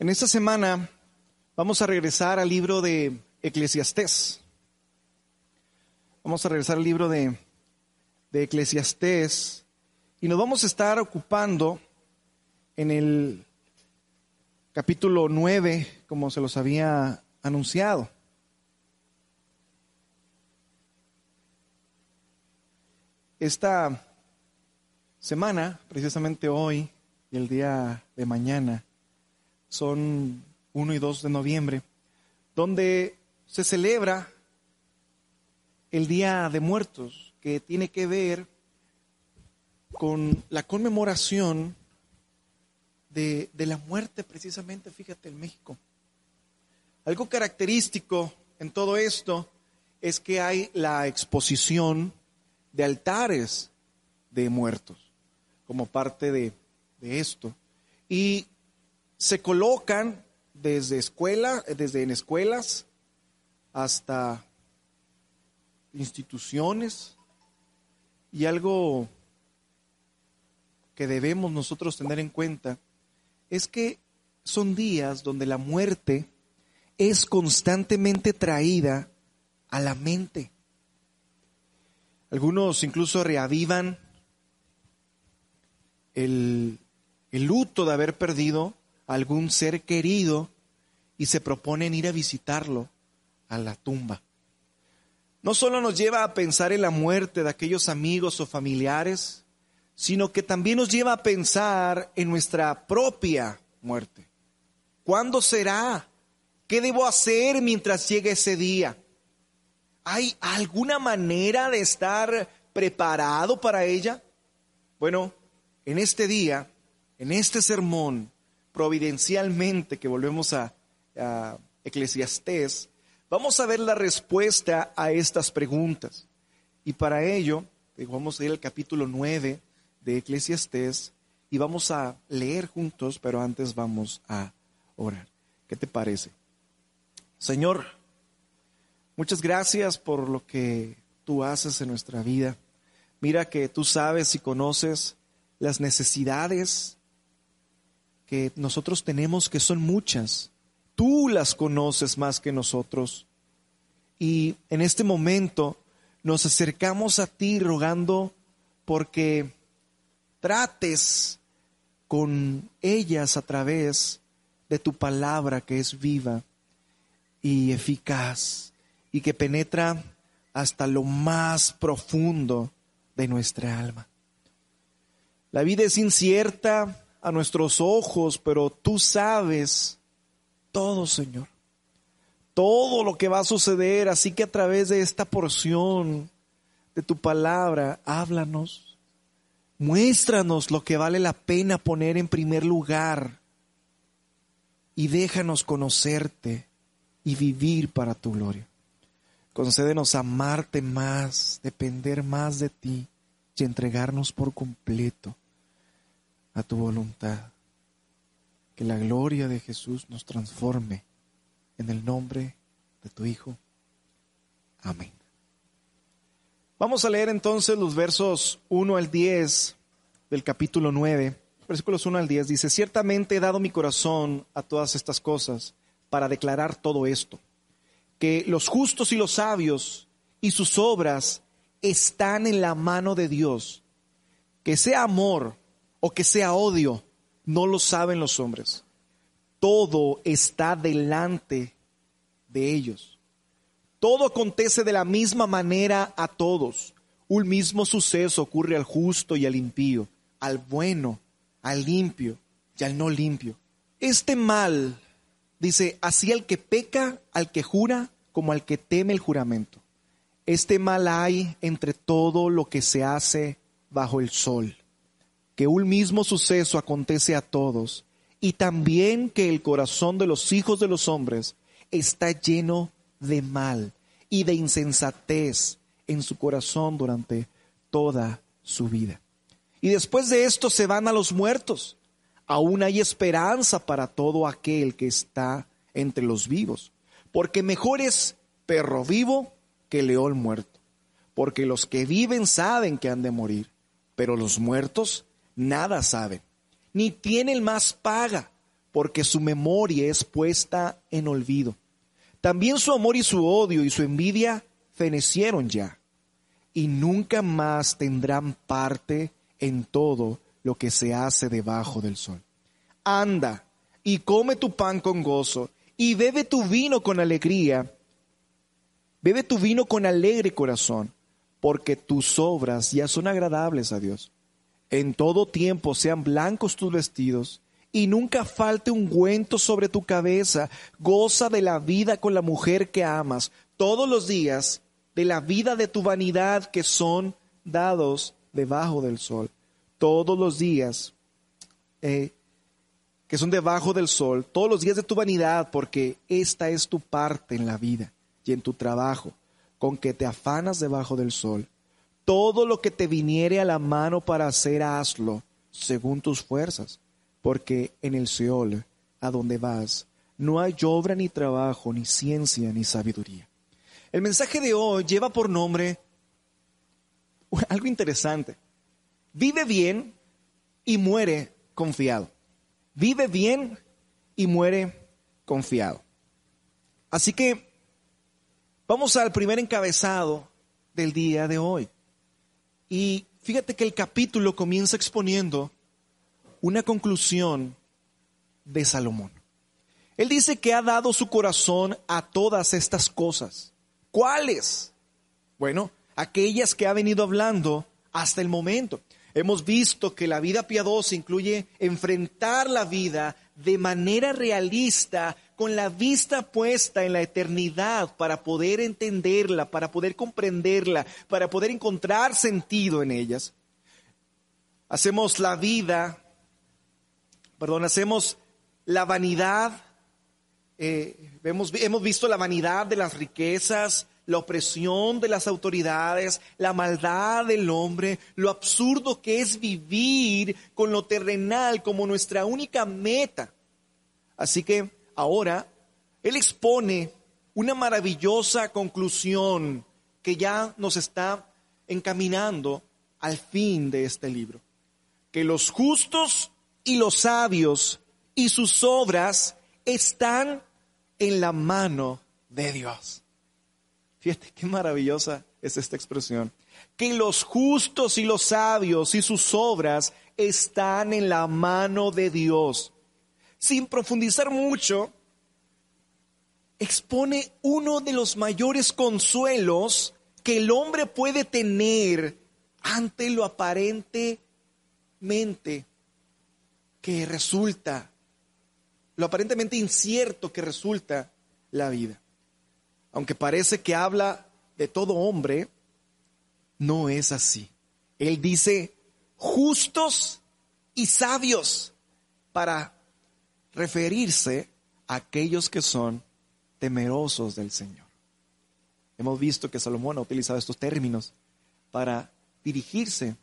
En esta semana vamos a regresar al libro de Eclesiastés. Vamos a regresar al libro de, de Eclesiastés y nos vamos a estar ocupando en el capítulo 9, como se los había anunciado. Esta semana, precisamente hoy y el día de mañana, son 1 y 2 de noviembre, donde se celebra el Día de Muertos, que tiene que ver con la conmemoración de, de, la muerte, precisamente, fíjate, en México. Algo característico en todo esto es que hay la exposición de altares de muertos como parte de, de esto. Y se colocan desde escuela, desde en escuelas hasta instituciones y algo que debemos nosotros tener en cuenta es que son días donde la muerte es constantemente traída a la mente. Algunos incluso reavivan el, el luto de haber perdido algún ser querido y se proponen ir a visitarlo a la tumba. No solo nos lleva a pensar en la muerte de aquellos amigos o familiares, sino que también nos lleva a pensar en nuestra propia muerte. ¿Cuándo será? ¿Qué debo hacer mientras llegue ese día? ¿Hay alguna manera de estar preparado para ella? Bueno, en este día, en este sermón, providencialmente que volvemos a, a Eclesiastés, vamos a ver la respuesta a estas preguntas. Y para ello, vamos a ir al capítulo 9 de Eclesiastés y vamos a leer juntos, pero antes vamos a orar. ¿Qué te parece? Señor, muchas gracias por lo que tú haces en nuestra vida. Mira que tú sabes y conoces las necesidades que nosotros tenemos, que son muchas. Tú las conoces más que nosotros. Y en este momento nos acercamos a ti rogando porque trates con ellas a través de tu palabra que es viva y eficaz y que penetra hasta lo más profundo de nuestra alma. La vida es incierta a nuestros ojos, pero tú sabes todo, Señor. Todo lo que va a suceder, así que a través de esta porción de tu palabra, háblanos Muéstranos lo que vale la pena poner en primer lugar y déjanos conocerte y vivir para tu gloria. Concédenos amarte más, depender más de ti y entregarnos por completo a tu voluntad. Que la gloria de Jesús nos transforme en el nombre de tu Hijo. Amén. Vamos a leer entonces los versos 1 al 10 del capítulo 9, versículos 1 al 10. Dice, ciertamente he dado mi corazón a todas estas cosas para declarar todo esto, que los justos y los sabios y sus obras están en la mano de Dios. Que sea amor o que sea odio, no lo saben los hombres. Todo está delante de ellos. Todo acontece de la misma manera a todos. Un mismo suceso ocurre al justo y al impío, al bueno, al limpio y al no limpio. Este mal, dice, así al que peca, al que jura, como al que teme el juramento. Este mal hay entre todo lo que se hace bajo el sol, que un mismo suceso acontece a todos, y también que el corazón de los hijos de los hombres está lleno de mal y de insensatez en su corazón durante toda su vida. Y después de esto se van a los muertos. Aún hay esperanza para todo aquel que está entre los vivos, porque mejor es perro vivo que león muerto, porque los que viven saben que han de morir, pero los muertos nada saben, ni tienen más paga, porque su memoria es puesta en olvido. También su amor y su odio y su envidia fenecieron ya, y nunca más tendrán parte en todo lo que se hace debajo del sol. Anda y come tu pan con gozo, y bebe tu vino con alegría, bebe tu vino con alegre corazón, porque tus obras ya son agradables a Dios. En todo tiempo sean blancos tus vestidos, y nunca falte ungüento sobre tu cabeza. Goza de la vida con la mujer que amas todos los días, de la vida de tu vanidad que son dados debajo del sol. Todos los días eh, que son debajo del sol, todos los días de tu vanidad, porque esta es tu parte en la vida y en tu trabajo, con que te afanas debajo del sol. Todo lo que te viniere a la mano para hacer, hazlo según tus fuerzas porque en el Seol, a donde vas, no hay obra ni trabajo, ni ciencia, ni sabiduría. El mensaje de hoy lleva por nombre algo interesante. Vive bien y muere confiado. Vive bien y muere confiado. Así que vamos al primer encabezado del día de hoy. Y fíjate que el capítulo comienza exponiendo una conclusión de Salomón. Él dice que ha dado su corazón a todas estas cosas. ¿Cuáles? Bueno, aquellas que ha venido hablando hasta el momento. Hemos visto que la vida piadosa incluye enfrentar la vida de manera realista, con la vista puesta en la eternidad para poder entenderla, para poder comprenderla, para poder encontrar sentido en ellas. Hacemos la vida perdón, hacemos la vanidad, eh, hemos, hemos visto la vanidad de las riquezas, la opresión de las autoridades, la maldad del hombre, lo absurdo que es vivir con lo terrenal como nuestra única meta. Así que ahora Él expone una maravillosa conclusión que ya nos está encaminando al fin de este libro. Que los justos y los sabios y sus obras están en la mano de Dios. Fíjate qué maravillosa es esta expresión. Que los justos y los sabios y sus obras están en la mano de Dios. Sin profundizar mucho, expone uno de los mayores consuelos que el hombre puede tener ante lo aparentemente que resulta, lo aparentemente incierto que resulta la vida. Aunque parece que habla de todo hombre, no es así. Él dice justos y sabios para referirse a aquellos que son temerosos del Señor. Hemos visto que Salomón ha utilizado estos términos para dirigirse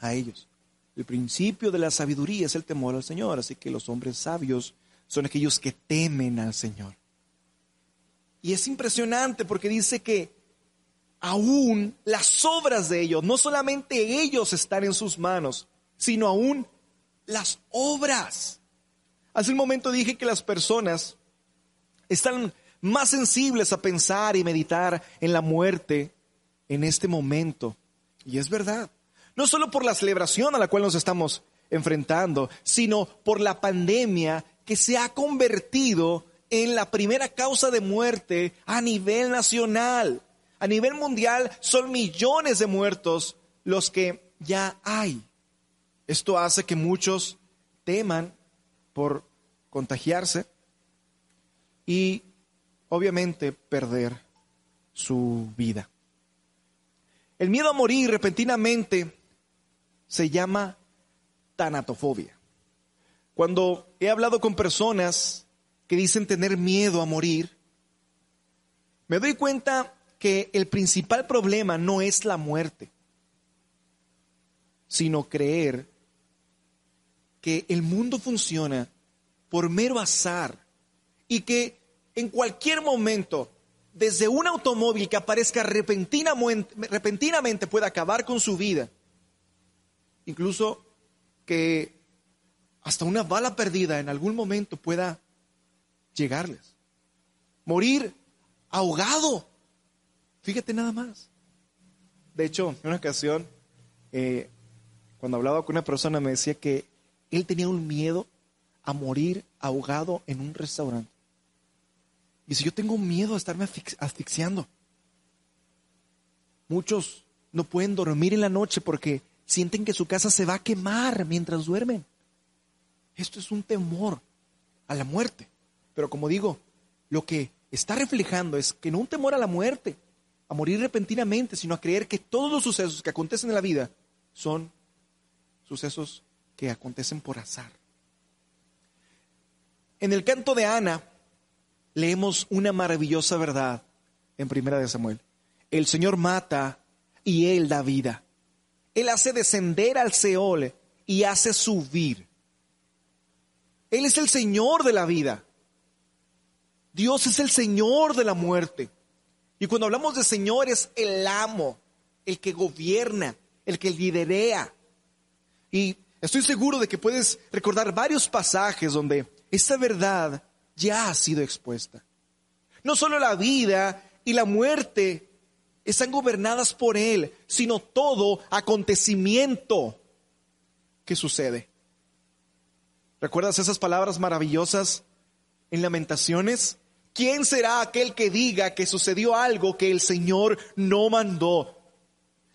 a ellos. El principio de la sabiduría es el temor al Señor, así que los hombres sabios son aquellos que temen al Señor. Y es impresionante porque dice que aún las obras de ellos, no solamente ellos están en sus manos, sino aún las obras. Hace un momento dije que las personas están más sensibles a pensar y meditar en la muerte en este momento. Y es verdad. No solo por la celebración a la cual nos estamos enfrentando, sino por la pandemia que se ha convertido en la primera causa de muerte a nivel nacional. A nivel mundial son millones de muertos los que ya hay. Esto hace que muchos teman por contagiarse y obviamente perder su vida. El miedo a morir repentinamente se llama tanatofobia. Cuando he hablado con personas que dicen tener miedo a morir, me doy cuenta que el principal problema no es la muerte, sino creer que el mundo funciona por mero azar y que en cualquier momento, desde un automóvil que aparezca repentinamente, puede acabar con su vida, incluso que hasta una bala perdida en algún momento pueda llegarles. Morir ahogado. Fíjate nada más. De hecho, en una ocasión, eh, cuando hablaba con una persona, me decía que él tenía un miedo a morir ahogado en un restaurante. Y si yo tengo miedo a estarme asfixiando. Muchos no pueden dormir en la noche porque sienten que su casa se va a quemar mientras duermen. Esto es un temor a la muerte. Pero como digo, lo que está reflejando es que no un temor a la muerte, a morir repentinamente, sino a creer que todos los sucesos que acontecen en la vida son sucesos que acontecen por azar. En el canto de Ana leemos una maravillosa verdad en Primera de Samuel. El Señor mata y Él da vida. Él hace descender al Seol y hace subir. Él es el Señor de la vida. Dios es el Señor de la muerte. Y cuando hablamos de Señor es el amo, el que gobierna, el que liderea. Y estoy seguro de que puedes recordar varios pasajes donde esta verdad ya ha sido expuesta. No solo la vida y la muerte están gobernadas por Él, sino todo acontecimiento que sucede. ¿Recuerdas esas palabras maravillosas en lamentaciones? ¿Quién será aquel que diga que sucedió algo que el Señor no mandó?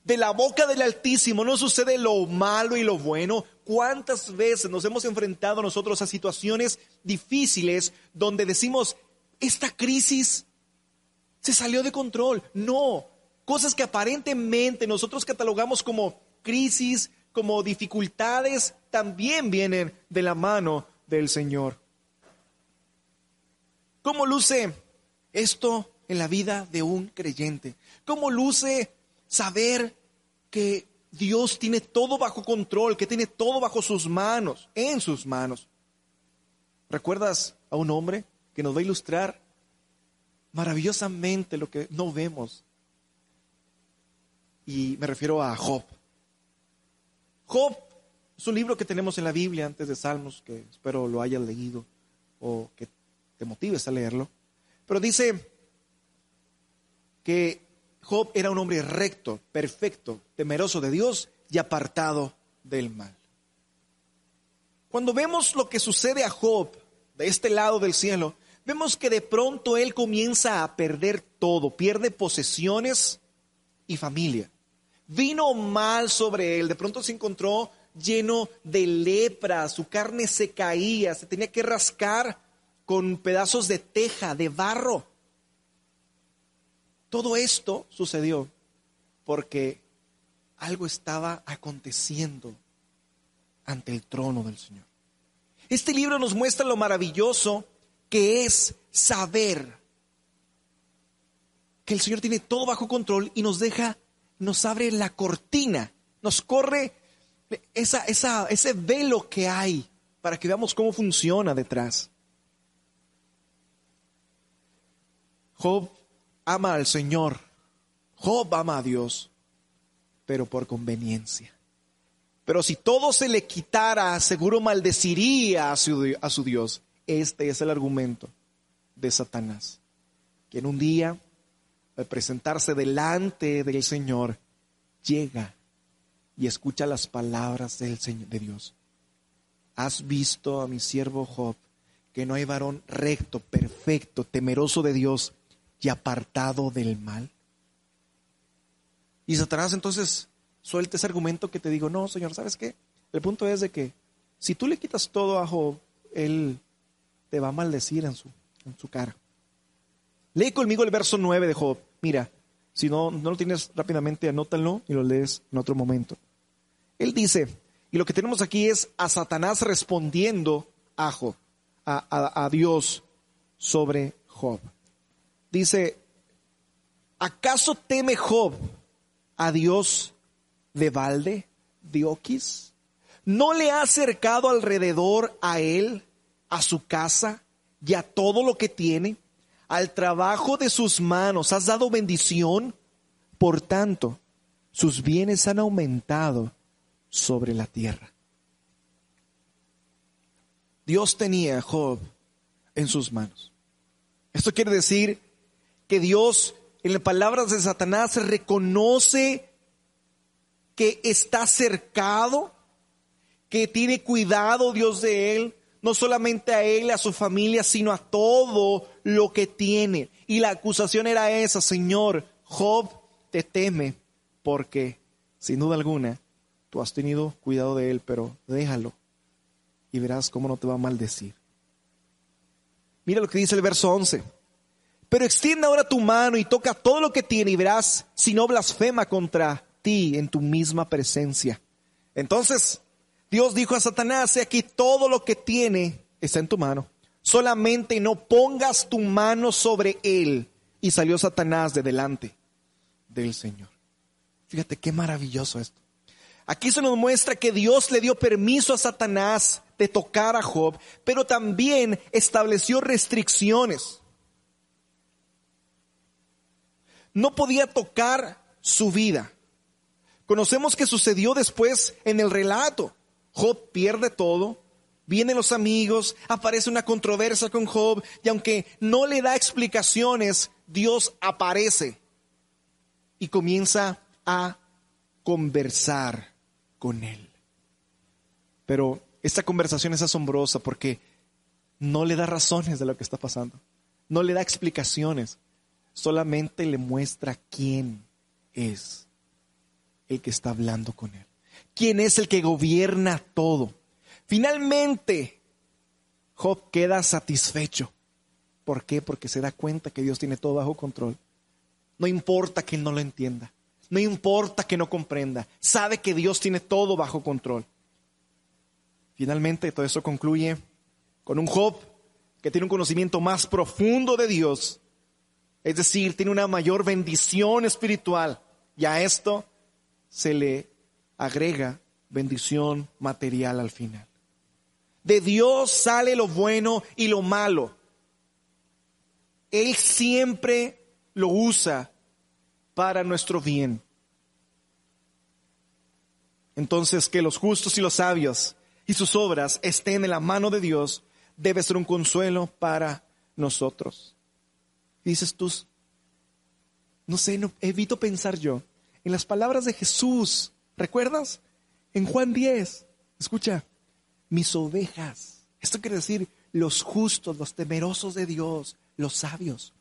De la boca del Altísimo no sucede lo malo y lo bueno. ¿Cuántas veces nos hemos enfrentado nosotros a situaciones difíciles donde decimos, esta crisis se salió de control? No, cosas que aparentemente nosotros catalogamos como crisis, como dificultades, también vienen de la mano del Señor. ¿Cómo luce esto en la vida de un creyente? ¿Cómo luce saber que Dios tiene todo bajo control, que tiene todo bajo sus manos, en sus manos? ¿Recuerdas a un hombre que nos va a ilustrar maravillosamente lo que no vemos? Y me refiero a Job. Job es un libro que tenemos en la Biblia antes de Salmos, que espero lo hayas leído o que te motives a leerlo. Pero dice que Job era un hombre recto, perfecto, temeroso de Dios y apartado del mal. Cuando vemos lo que sucede a Job de este lado del cielo, vemos que de pronto él comienza a perder todo, pierde posesiones y familia. Vino mal sobre él, de pronto se encontró lleno de lepra, su carne se caía, se tenía que rascar con pedazos de teja, de barro. Todo esto sucedió porque algo estaba aconteciendo ante el trono del Señor. Este libro nos muestra lo maravilloso que es saber que el Señor tiene todo bajo control y nos deja, nos abre la cortina, nos corre esa, ese velo que hay para que veamos cómo funciona detrás. Job ama al Señor, Job ama a Dios, pero por conveniencia. Pero si todo se le quitara, seguro maldeciría a su, a su Dios. Este es el argumento de Satanás, que en un día, al presentarse delante del Señor, llega y escucha las palabras del Señor de Dios. Has visto a mi siervo Job, que no hay varón recto, perfecto, temeroso de Dios, y apartado del mal. Y Satanás entonces suelta ese argumento que te digo, no, Señor, ¿sabes qué? El punto es de que si tú le quitas todo a Job, él te va a maldecir en su, en su cara. Lee conmigo el verso 9 de Job. Mira, si no, no lo tienes rápidamente, anótalo y lo lees en otro momento. Él dice, y lo que tenemos aquí es a Satanás respondiendo a Job, a, a Dios sobre Job. Dice, ¿acaso teme Job a Dios de balde, Dioquis? ¿No le ha acercado alrededor a él, a su casa y a todo lo que tiene? Al trabajo de sus manos has dado bendición, por tanto, sus bienes han aumentado sobre la tierra. Dios tenía a Job en sus manos. Esto quiere decir que Dios, en las palabras de Satanás, reconoce que está cercado, que tiene cuidado Dios de él, no solamente a él, a su familia, sino a todo lo que tiene. Y la acusación era esa, Señor, Job te teme porque, sin duda alguna, tú has tenido cuidado de él, pero déjalo y verás cómo no te va a maldecir. Mira lo que dice el verso 11. Pero extiende ahora tu mano y toca todo lo que tiene y verás si no blasfema contra ti en tu misma presencia. Entonces Dios dijo a Satanás, aquí todo lo que tiene está en tu mano. Solamente no pongas tu mano sobre él. Y salió Satanás de delante del Señor. Fíjate qué maravilloso esto. Aquí se nos muestra que Dios le dio permiso a Satanás de tocar a Job, pero también estableció restricciones. No podía tocar su vida. Conocemos que sucedió después en el relato. Job pierde todo, vienen los amigos, aparece una controversia con Job y aunque no le da explicaciones, Dios aparece y comienza a conversar con él. Pero esta conversación es asombrosa porque no le da razones de lo que está pasando, no le da explicaciones, solamente le muestra quién es el que está hablando con él, quién es el que gobierna todo. Finalmente, Job queda satisfecho. ¿Por qué? Porque se da cuenta que Dios tiene todo bajo control. No importa que no lo entienda. No importa que no comprenda. Sabe que Dios tiene todo bajo control. Finalmente, todo eso concluye con un Job que tiene un conocimiento más profundo de Dios. Es decir, tiene una mayor bendición espiritual. Y a esto se le agrega bendición material al final. De Dios sale lo bueno y lo malo. Él siempre lo usa para nuestro bien. Entonces, que los justos y los sabios y sus obras estén en la mano de Dios debe ser un consuelo para nosotros. Dices tú, no sé, no, evito pensar yo en las palabras de Jesús. ¿Recuerdas? En Juan 10, escucha, mis ovejas. Esto quiere decir los justos, los temerosos de Dios, los sabios,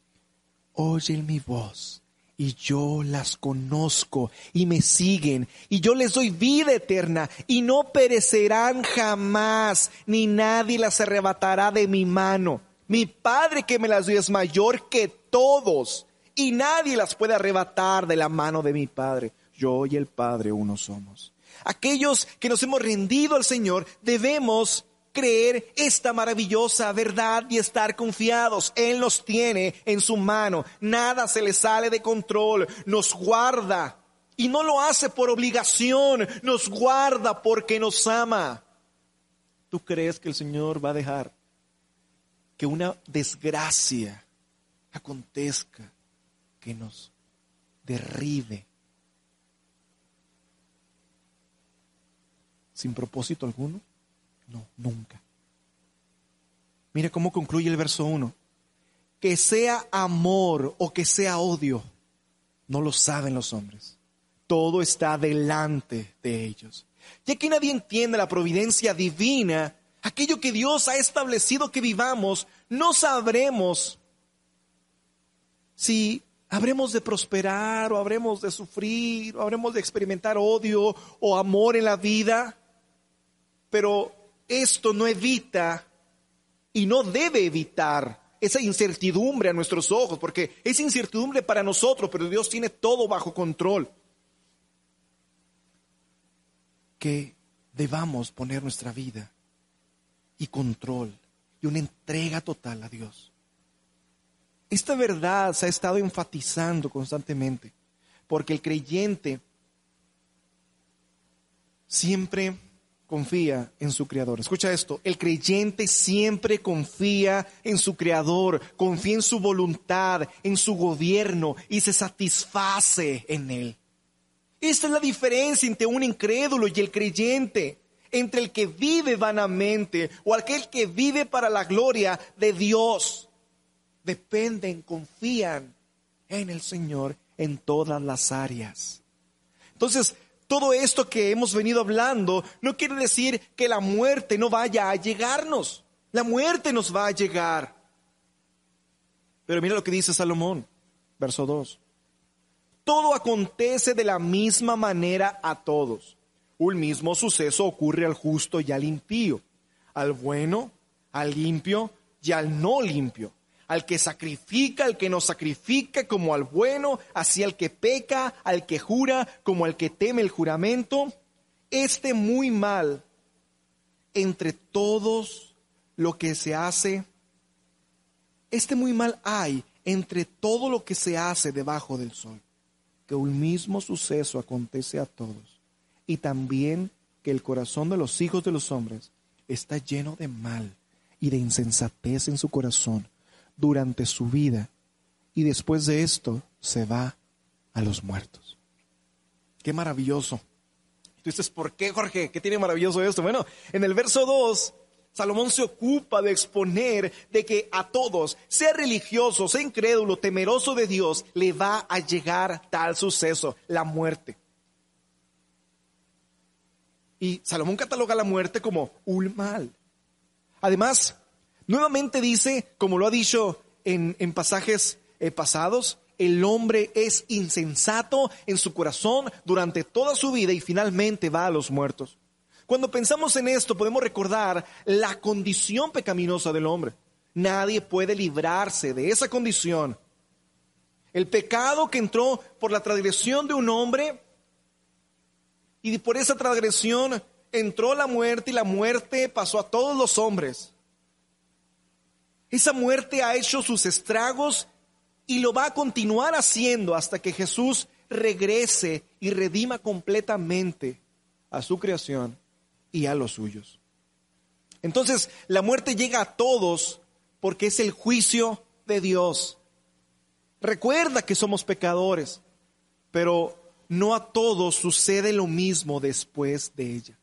oyen mi voz y yo las conozco y me siguen y yo les doy vida eterna y no perecerán jamás ni nadie las arrebatará de mi mano. Mi Padre que me las dio es mayor que todos y nadie las puede arrebatar de la mano de mi Padre. Yo y el Padre uno somos. Aquellos que nos hemos rendido al Señor debemos creer esta maravillosa verdad y estar confiados. Él nos tiene en su mano. Nada se le sale de control. Nos guarda. Y no lo hace por obligación. Nos guarda porque nos ama. ¿Tú crees que el Señor va a dejar que una desgracia acontezca que nos derribe sin propósito alguno? No, nunca. Mire cómo concluye el verso 1. Que sea amor o que sea odio, no lo saben los hombres. Todo está delante de ellos. Ya que nadie entiende la providencia divina, aquello que Dios ha establecido que vivamos, no sabremos si habremos de prosperar o habremos de sufrir o habremos de experimentar odio o amor en la vida. Pero esto no evita y no debe evitar esa incertidumbre a nuestros ojos, porque es incertidumbre para nosotros, pero Dios tiene todo bajo control. Que debamos poner nuestra vida y control y una entrega total a Dios. Esta verdad se ha estado enfatizando constantemente, porque el creyente siempre confía en su creador. Escucha esto, el creyente siempre confía en su creador, confía en su voluntad, en su gobierno y se satisface en él. Esta es la diferencia entre un incrédulo y el creyente, entre el que vive vanamente o aquel que vive para la gloria de Dios. Dependen, confían en el Señor en todas las áreas. Entonces, todo esto que hemos venido hablando no quiere decir que la muerte no vaya a llegarnos. La muerte nos va a llegar. Pero mira lo que dice Salomón, verso 2. Todo acontece de la misma manera a todos. Un mismo suceso ocurre al justo y al impío, al bueno, al limpio y al no limpio al que sacrifica, al que no sacrifica, como al bueno, así al que peca, al que jura, como al que teme el juramento. Este muy mal entre todos lo que se hace, este muy mal hay entre todo lo que se hace debajo del sol, que un mismo suceso acontece a todos, y también que el corazón de los hijos de los hombres está lleno de mal y de insensatez en su corazón durante su vida y después de esto se va a los muertos. Qué maravilloso. Tú dices, ¿por qué, Jorge? ¿Qué tiene maravilloso esto? Bueno, en el verso 2, Salomón se ocupa de exponer de que a todos, sea religioso, sea incrédulo, temeroso de Dios, le va a llegar tal suceso, la muerte. Y Salomón cataloga la muerte como un mal. Además, Nuevamente dice, como lo ha dicho en, pasajes eh, pasados, el hombre es insensato en su corazón durante toda su vida y finalmente va a los muertos. Cuando pensamos en esto podemos recordar la condición pecaminosa del hombre. Nadie puede librarse de esa condición. El pecado que entró por la transgresión de un hombre y por esa transgresión entró la muerte y la muerte pasó a todos los hombres. Esa muerte ha hecho sus estragos y lo va a continuar haciendo hasta que Jesús regrese y redima completamente a su creación y a los suyos. Entonces, la muerte llega a todos porque es el juicio de Dios. Recuerda que somos pecadores, pero no a todos sucede lo mismo después de ella.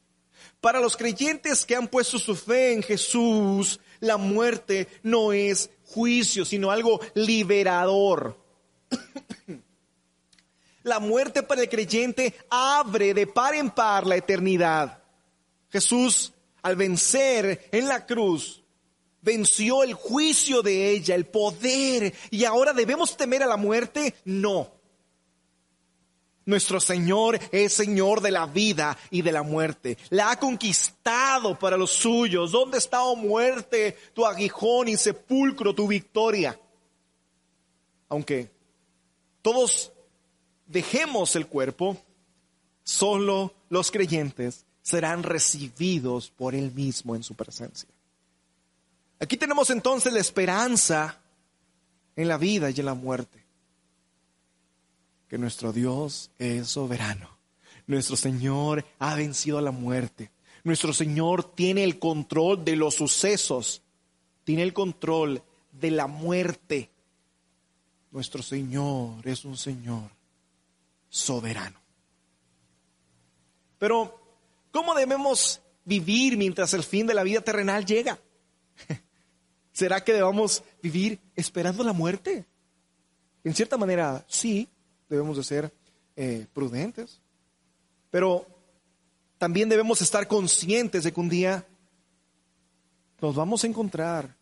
Para los creyentes que han puesto su fe en Jesús, la muerte no es juicio, sino algo liberador. La muerte para el creyente abre de par en par la eternidad. Jesús, al vencer en la cruz, venció el juicio de ella, el poder, y ahora debemos temer a la muerte. No. Nuestro Señor es Señor de la vida y de la muerte. La ha conquistado para los suyos. ¿Dónde está, oh muerte, tu aguijón y sepulcro, tu victoria? Aunque todos dejemos el cuerpo, solo los creyentes serán recibidos por Él mismo en su presencia. Aquí tenemos entonces la esperanza en la vida y en la muerte nuestro Dios es soberano. Nuestro Señor ha vencido la muerte. Nuestro Señor tiene el control de los sucesos, tiene el control de la muerte. Nuestro Señor es un Señor soberano. Pero, ¿cómo debemos vivir mientras el fin de la vida terrenal llega? ¿Será que debamos vivir esperando la muerte? En cierta manera, sí, debemos de ser eh, prudentes, pero también debemos estar conscientes de que un día nos vamos a encontrar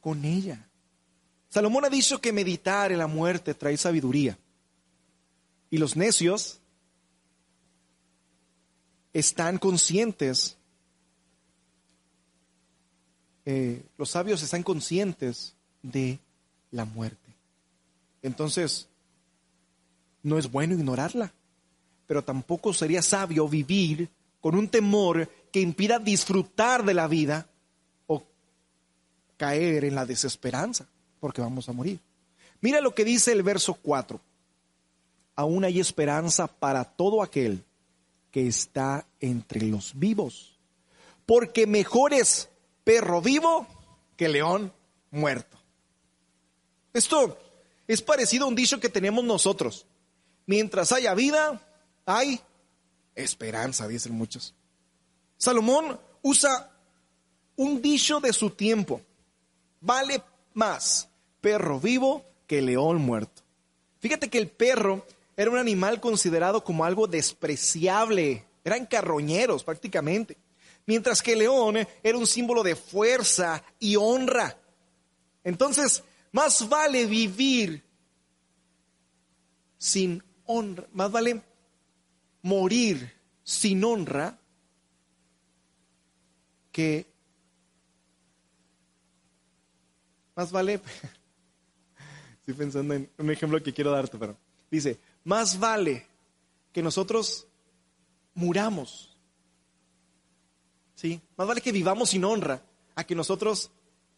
con ella. Salomón ha dicho que meditar en la muerte trae sabiduría. Y los necios están conscientes, eh, los sabios están conscientes de la muerte. Entonces, no es bueno ignorarla, pero tampoco sería sabio vivir con un temor que impida disfrutar de la vida o caer en la desesperanza, porque vamos a morir. Mira lo que dice el verso 4. Aún hay esperanza para todo aquel que está entre los vivos, porque mejor es perro vivo que león muerto. Esto es parecido a un dicho que tenemos nosotros. Mientras haya vida, hay esperanza, dicen muchos. Salomón usa un dicho de su tiempo. Vale más perro vivo que león muerto. Fíjate que el perro era un animal considerado como algo despreciable. Eran carroñeros prácticamente. Mientras que el león era un símbolo de fuerza y honra. Entonces, más vale vivir sin honra, más vale morir sin honra que más vale estoy pensando en un ejemplo que quiero darte, pero dice, más vale que nosotros muramos. ¿Sí? Más vale que vivamos sin honra a que nosotros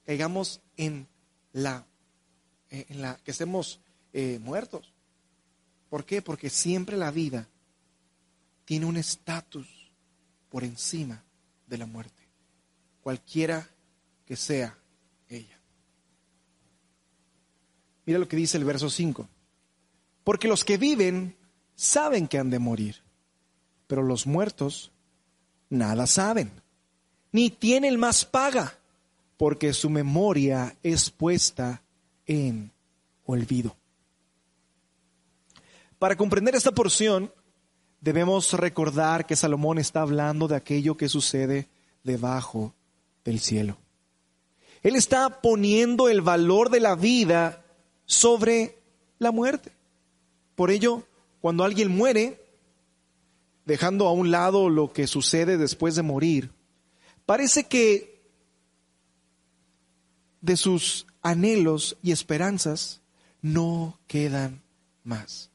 caigamos en la eh, en la que estemos eh, muertos. ¿Por qué? Porque siempre la vida tiene un estatus por encima de la muerte, cualquiera que sea ella. Mira lo que dice el verso 5. Porque los que viven saben que han de morir, pero los muertos nada saben, ni tienen más paga, porque su memoria es puesta en olvido. Para comprender esta porción, debemos recordar que Salomón está hablando de aquello que sucede debajo del cielo. Él está poniendo el valor de la vida sobre la muerte. Por ello, cuando alguien muere, dejando a un lado lo que sucede después de morir, parece que de sus anhelos y esperanzas no quedan más.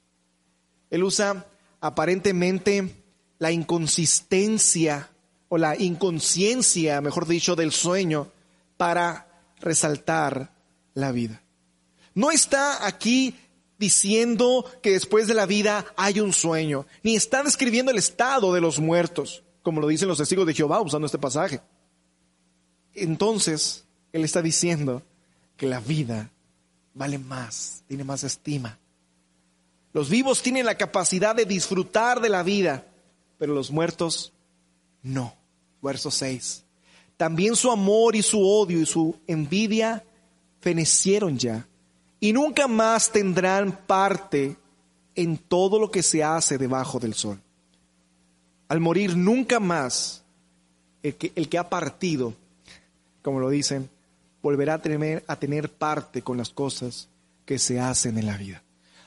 Él usa aparentemente la inconsistencia o la inconsciencia, mejor dicho, del sueño para resaltar la vida. No está aquí diciendo que después de la vida hay un sueño, ni está describiendo el estado de los muertos, como lo dicen los testigos de Jehová usando este pasaje. Entonces, Él está diciendo que la vida vale más, tiene más estima. Los vivos tienen la capacidad de disfrutar de la vida, pero los muertos no. Verso 6. También su amor y su odio y su envidia fenecieron ya y nunca más tendrán parte en todo lo que se hace debajo del sol. Al morir nunca más el que, el que ha partido, como lo dicen, volverá a tener, a tener parte con las cosas que se hacen en la vida.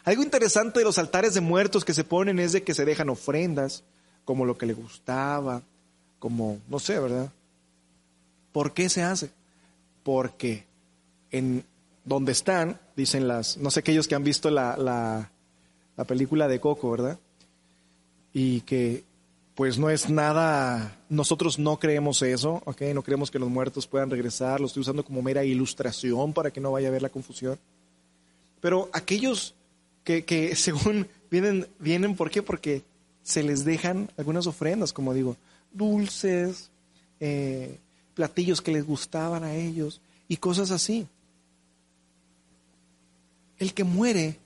Algo interesante de los altares de muertos que se ponen es de que se dejan ofrendas, como lo que le gustaba, como, no sé, ¿verdad? ¿Por qué se hace? Porque en donde están, dicen las, no sé aquellos que han visto la, la, la película de Coco, ¿verdad? Y que pues no es nada, nosotros no creemos eso, ¿ok? No creemos que los muertos puedan regresar, lo estoy usando como mera ilustración para que no vaya a haber la confusión. Pero aquellos que, según vienen, vienen, ¿por qué? Porque se les dejan algunas ofrendas, como digo, dulces, eh, platillos que les gustaban a ellos y cosas así. El que muere,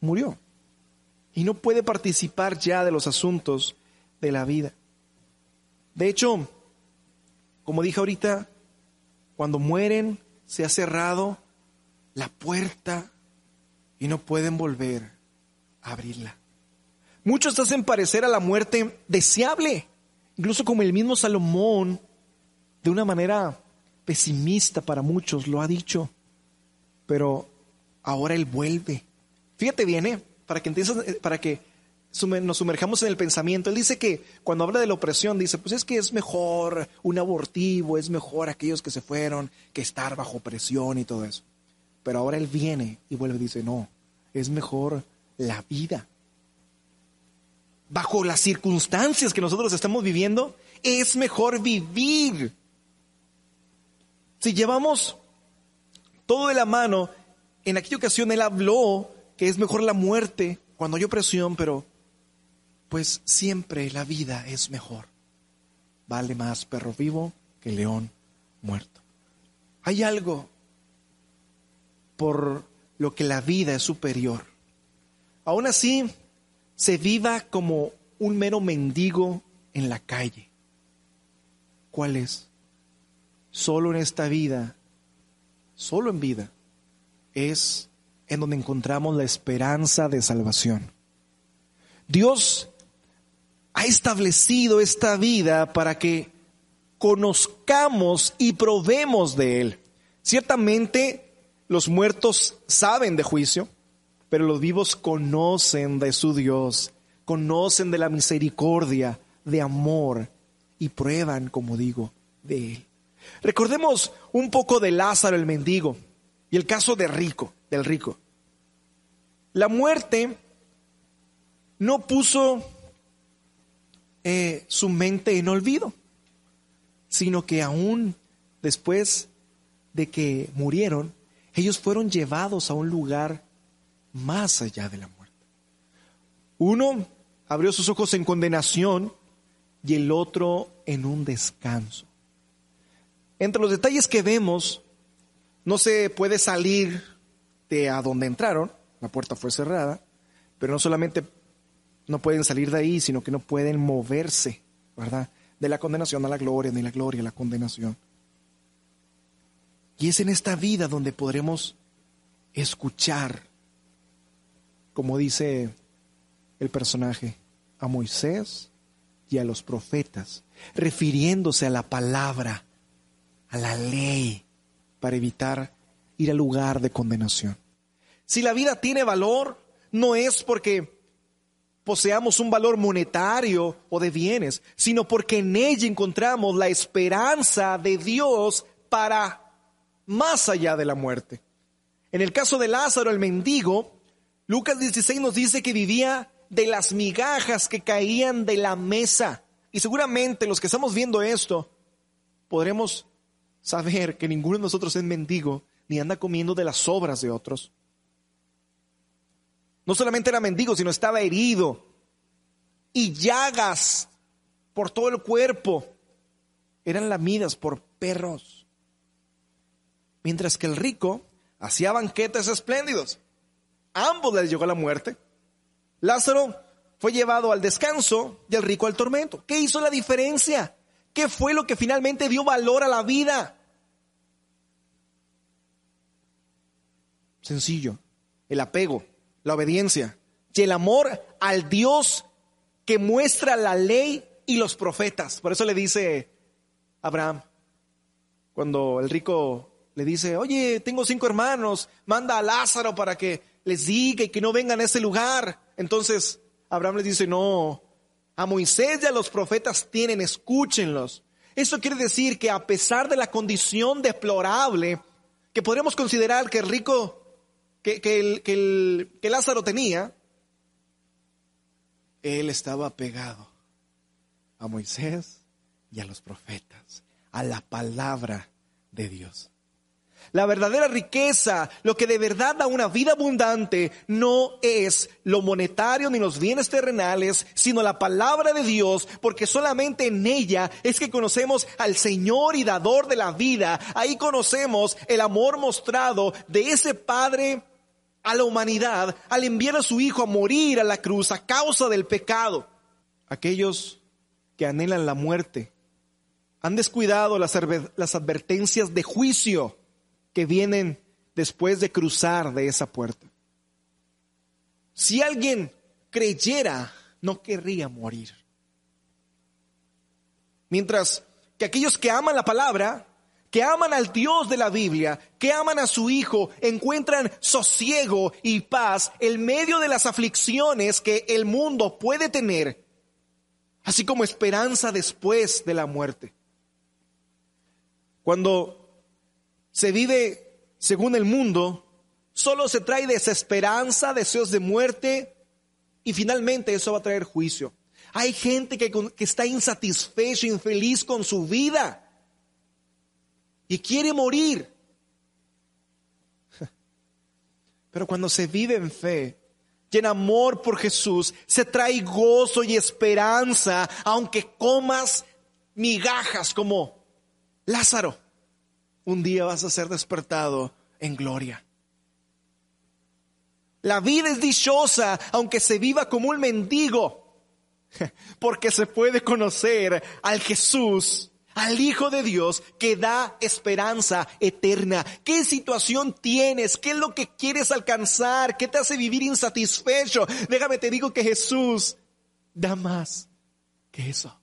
murió y no puede participar ya de los asuntos de la vida. De hecho, como dije ahorita, cuando mueren se ha cerrado la puerta y no pueden volver a abrirla. Muchos hacen parecer a la muerte deseable, incluso como el mismo Salomón, de una manera pesimista para muchos, lo ha dicho, pero ahora él vuelve. Fíjate bien, ¿eh? para que, para que nos sumerjamos en el pensamiento. Él dice que cuando habla de la opresión, dice, pues es que es mejor un abortivo, es mejor aquellos que se fueron que estar bajo presión y todo eso. Pero ahora él viene y vuelve y dice, no, es mejor la vida. Bajo las circunstancias que nosotros estamos viviendo, es mejor vivir. Si llevamos todo de la mano, en aquella ocasión él habló que es mejor la muerte cuando hay opresión, pero pues siempre la vida es mejor. Vale más perro vivo que león muerto. Hay algo por lo que la vida es superior. Aún así, se viva como un mero mendigo en la calle. ¿Cuál es? Solo en esta vida, solo en vida, es en donde encontramos la esperanza de salvación. Dios ha establecido esta vida para que conozcamos y probemos de Él. Ciertamente, los muertos saben de juicio, pero los vivos conocen de su Dios, conocen de la misericordia, de amor y prueban, como digo, de Él. Recordemos un poco de Lázaro el mendigo y el caso de Rico, del rico. La muerte no puso eh, su mente en olvido, sino que aún después de que murieron, ellos fueron llevados a un lugar más allá de la muerte. Uno abrió sus ojos en condenación y el otro en un descanso. Entre los detalles que vemos, no se puede salir de a donde entraron, la puerta fue cerrada, pero no solamente no pueden salir de ahí, sino que no pueden moverse, ¿verdad? De la condenación a la gloria, ni la gloria a la condenación. Y es en esta vida donde podremos escuchar, como dice el personaje, a Moisés y a los profetas, refiriéndose a la palabra, a la ley, para evitar ir al lugar de condenación. Si la vida tiene valor, no es porque poseamos un valor monetario o de bienes, sino porque en ella encontramos la esperanza de Dios para más allá de la muerte. En el caso de Lázaro, el mendigo, Lucas 16 nos dice que vivía de las migajas que caían de la mesa. Y seguramente los que estamos viendo esto, podremos saber que ninguno de nosotros es mendigo ni anda comiendo de las obras de otros. No solamente era mendigo, sino estaba herido y llagas por todo el cuerpo. Eran lamidas por perros mientras que el rico hacía banquetes espléndidos. Ambos les llegó la muerte. Lázaro fue llevado al descanso y el rico al tormento. ¿Qué hizo la diferencia? ¿Qué fue lo que finalmente dio valor a la vida? Sencillo, el apego, la obediencia y el amor al Dios que muestra la ley y los profetas. Por eso le dice Abraham, cuando el rico le dice, oye, tengo cinco hermanos, manda a Lázaro para que les diga y que no vengan a ese lugar. Entonces Abraham les dice, no, a Moisés y a los profetas tienen, escúchenlos. Eso quiere decir que a pesar de la condición deplorable que podríamos considerar que el rico, que, que, que Lázaro tenía, él estaba pegado a Moisés y a los profetas, a la palabra de Dios. La verdadera riqueza, lo que de verdad da una vida abundante, no es lo monetario ni los bienes terrenales, sino la palabra de Dios, porque solamente en ella es que conocemos al Señor y dador de la vida. Ahí conocemos el amor mostrado de ese Padre a la humanidad al enviar a su Hijo a morir a la cruz a causa del pecado. Aquellos que anhelan la muerte han descuidado las, advertencias de juicio que vienen después de cruzar de esa puerta. Si alguien creyera, no querría morir. Mientras que aquellos que aman la palabra que aman al Dios de la Biblia, que aman a su Hijo, encuentran sosiego y paz en medio de las aflicciones que el mundo puede tener, así como esperanza después de la muerte. Cuando se vive según el mundo, solo se trae desesperanza, deseos de muerte y finalmente eso va a traer juicio. Hay gente que, está insatisfecha, infeliz con su vida y quiere morir. Pero cuando se vive en fe y en amor por Jesús, se trae gozo y esperanza, aunque comas migajas como Lázaro. Un día vas a ser despertado en gloria. La vida es dichosa, aunque se viva como un mendigo, porque se puede conocer al Jesús al Hijo de Dios que da esperanza eterna. ¿Qué situación tienes? ¿Qué es lo que quieres alcanzar? ¿Qué te hace vivir insatisfecho? Déjame te digo que Jesús da más que eso.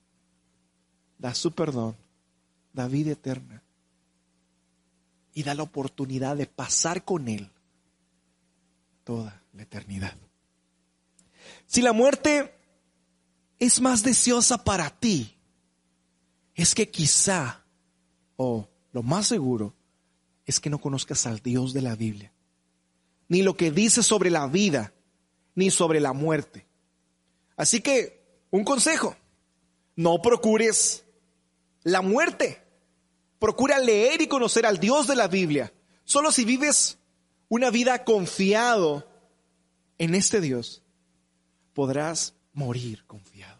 Da su perdón, da vida eterna y da la oportunidad de pasar con Él toda la eternidad. Si la muerte es más deseosa para ti, es que quizá, o lo más seguro, es que no conozcas al Dios de la Biblia, ni lo que dice sobre la vida, ni sobre la muerte. Así que, un consejo, no procures la muerte, procura leer y conocer al Dios de la Biblia. Solo si vives una vida confiado en este Dios, podrás morir confiado.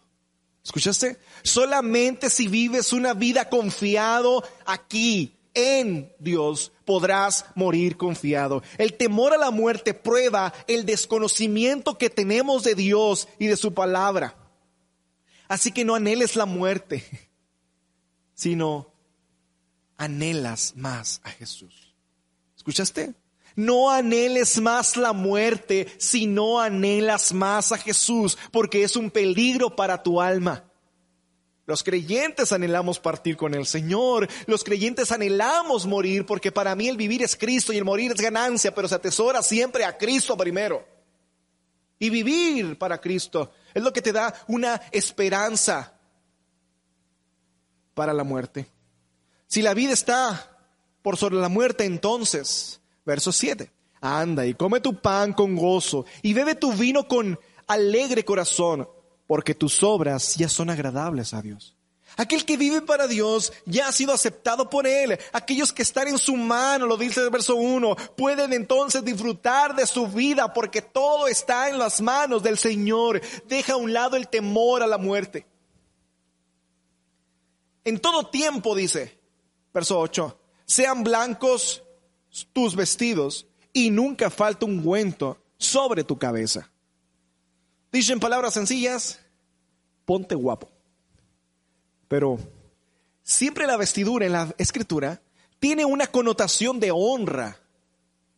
¿Escuchaste? Solamente si vives una vida confiado aquí en Dios podrás morir confiado. El temor a la muerte prueba el desconocimiento que tenemos de Dios y de su palabra. Así que no anheles la muerte, sino anhelas más a Jesús. ¿Escuchaste? No anheles más la muerte si no anhelas más a Jesús, porque es un peligro para tu alma. Los creyentes anhelamos partir con el Señor. Los creyentes anhelamos morir porque para mí el vivir es Cristo y el morir es ganancia, pero se atesora siempre a Cristo primero. Y vivir para Cristo es lo que te da una esperanza para la muerte. Si la vida está por sobre la muerte, entonces Verso 7. Anda y come tu pan con gozo y bebe tu vino con alegre corazón, porque tus obras ya son agradables a Dios. Aquel que vive para Dios ya ha sido aceptado por Él. Aquellos que están en su mano, lo dice el verso 1, pueden entonces disfrutar de su vida porque todo está en las manos del Señor. Deja a un lado el temor a la muerte. En todo tiempo, dice, verso 8, sean blancos tus vestidos y nunca falta un ungüento sobre tu cabeza. Dice en palabras sencillas, ponte guapo. Pero siempre la vestidura en la escritura tiene una connotación de honra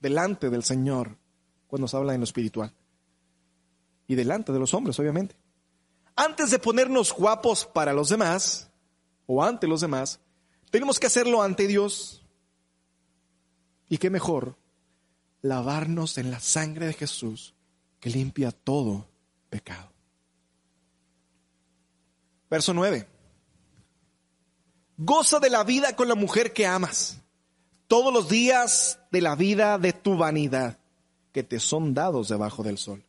delante del Señor cuando se habla en lo espiritual. Y delante de los hombres, obviamente. Antes de ponernos guapos para los demás, o ante los demás, tenemos que hacerlo ante Dios y qué mejor lavarnos en la sangre de Jesús que limpia todo pecado. Verso 9. Goza de la vida con la mujer que amas, todos los días de la vida de tu vanidad, que te son dados debajo del sol.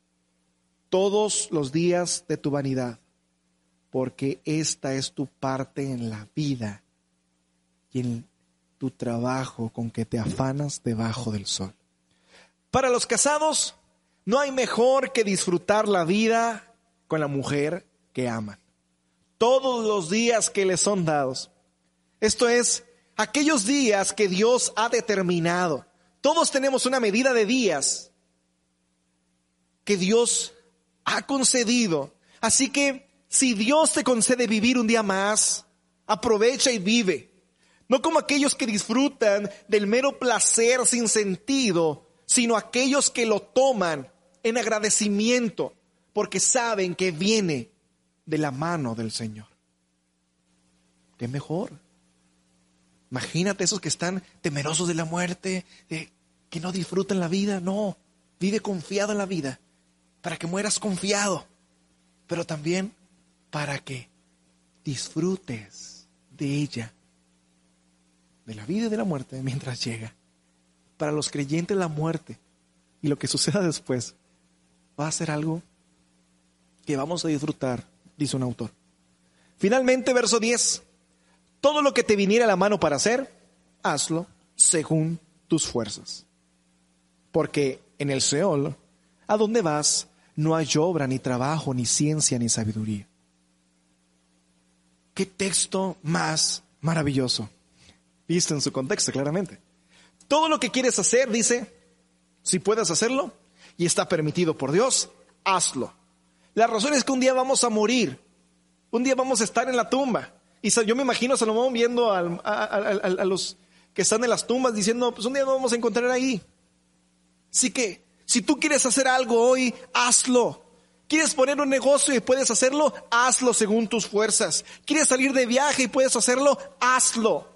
Todos los días de tu vanidad, porque esta es tu parte en la vida y en tu trabajo con que te afanas debajo del sol. Para los casados, no hay mejor que disfrutar la vida con la mujer que aman. Todos los días que les son dados. Esto es, aquellos días que Dios ha determinado. Todos tenemos una medida de días que Dios ha concedido. Así que si Dios te concede vivir un día más, aprovecha y vive. No como aquellos que disfrutan del mero placer sin sentido, sino aquellos que lo toman en agradecimiento porque saben que viene de la mano del Señor. ¿Qué mejor? Imagínate esos que están temerosos de la muerte, que no disfrutan la vida. No, vive confiado en la vida, para que mueras confiado, pero también para que disfrutes de ella, de la vida y de la muerte mientras llega. Para los creyentes la muerte y lo que suceda después va a ser algo que vamos a disfrutar, dice un autor. Finalmente, verso 10. Todo lo que te viniera a la mano para hacer, hazlo según tus fuerzas. Porque en el Seol, a donde vas, no hay obra, ni trabajo, ni ciencia, ni sabiduría. Qué texto más maravilloso. Visto en su contexto, claramente. Todo lo que quieres hacer, dice, si puedes hacerlo y está permitido por Dios, hazlo. La razón es que un día vamos a morir. Un día vamos a estar en la tumba. Y yo me imagino a Salomón viendo a, los que están en las tumbas diciendo, pues un día nos vamos a encontrar ahí. Así que, si tú quieres hacer algo hoy, hazlo. ¿Quieres poner un negocio y puedes hacerlo? Hazlo según tus fuerzas. ¿Quieres salir de viaje y puedes hacerlo? Hazlo.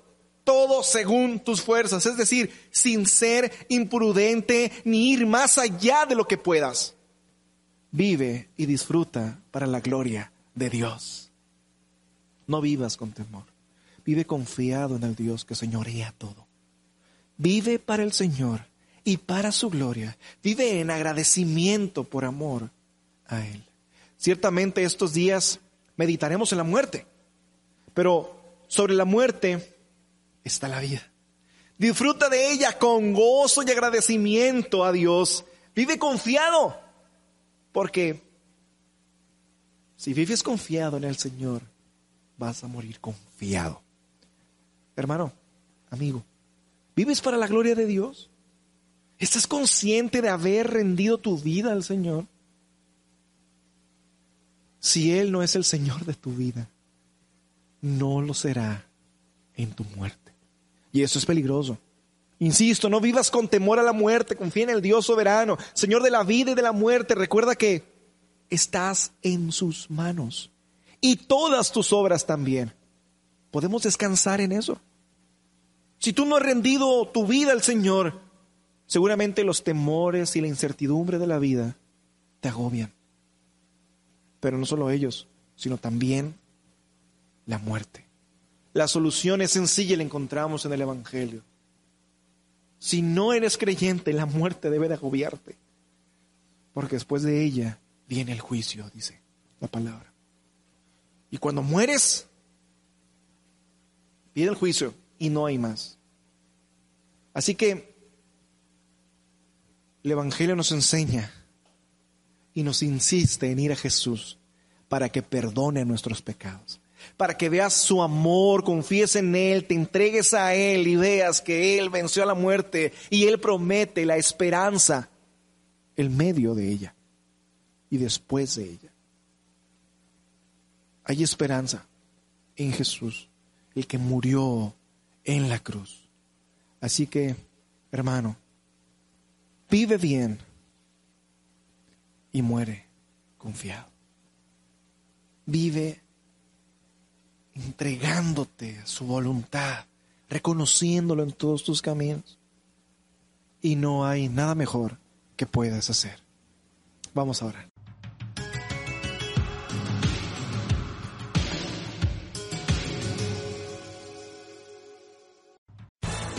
Todo según tus fuerzas. Es decir, sin ser imprudente ni ir más allá de lo que puedas. Vive y disfruta para la gloria de Dios. No vivas con temor. Vive confiado en el Dios que señorea todo. Vive para el Señor y para su gloria. Vive en agradecimiento por amor a Él. Ciertamente estos días meditaremos en la muerte, pero sobre la muerte está la vida. Disfruta de ella con gozo y agradecimiento a Dios. Vive confiado, porque si vives confiado en el Señor, vas a morir confiado. Hermano, amigo, ¿vives para la gloria de Dios? ¿Estás consciente de haber rendido tu vida al Señor? Si Él no es el Señor de tu vida, no lo será en tu muerte. Y eso es peligroso. Insisto, no vivas con temor a la muerte, confía en el Dios soberano, Señor de la vida y de la muerte. Recuerda que estás en sus manos y todas tus obras también. ¿Podemos descansar en eso? Si tú no has rendido tu vida al Señor, seguramente los temores y la incertidumbre de la vida te agobian. Pero no solo ellos, sino también la muerte. La solución es sencilla y la encontramos en el Evangelio. Si no eres creyente, la muerte debe de agobiarte, porque después de ella viene el juicio, dice la palabra. Y cuando mueres, viene el juicio y no hay más. Así que el Evangelio nos enseña y nos insiste en ir a Jesús para que perdone nuestros pecados, para que veas su amor, confíes en Él, te entregues a Él y veas que Él venció a la muerte y Él promete la esperanza, el medio de ella y después de ella. Hay esperanza en Jesús, el que murió en la cruz. Así que, hermano, vive bien y muere confiado. Vive entregándote a su voluntad, reconociéndolo en todos tus caminos. Y no hay nada mejor que puedas hacer. Vamos a orar.